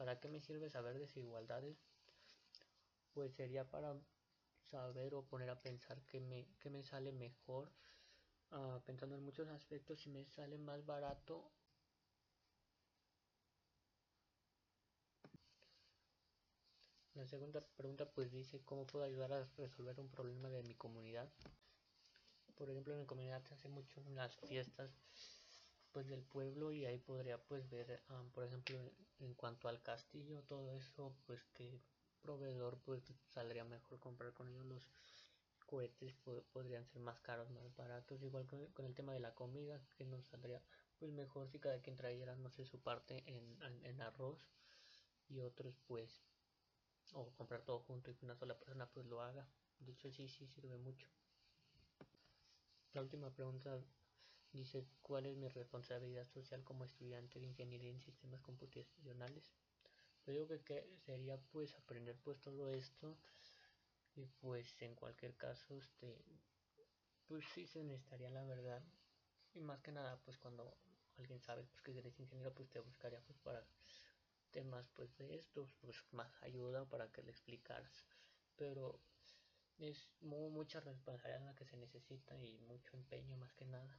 ¿Para qué me sirve saber desigualdades? Pues sería para saber o poner a pensar que me, que me sale mejor, uh, pensando en muchos aspectos, si me sale más barato La segunda pregunta pues dice cómo puedo ayudar a resolver un problema de mi comunidad. Por ejemplo en mi comunidad se hace mucho las fiestas pues del pueblo y ahí podría pues ver um, por ejemplo en cuanto al castillo todo eso pues que proveedor pues saldría mejor comprar con ellos los cohetes podrían ser más caros más baratos igual con, el tema de la comida que nos saldría pues mejor si cada quien trajera no sé su parte en, en, en arroz y otros pues o comprar todo junto y que una sola persona pues lo haga. De hecho sí sí sirve mucho. La última pregunta dice cuál es mi responsabilidad social como estudiante de ingeniería en sistemas computacionales yo digo que, sería pues aprender pues todo esto y pues en cualquier caso este pues sí se necesitaría la verdad. Y más que nada pues cuando alguien sabe pues que eres ingeniero pues te buscaría pues para temas pues de estos pues más ayuda para que le explicaras. Pero es mucha responsabilidad la que se necesita y mucho empeño más que nada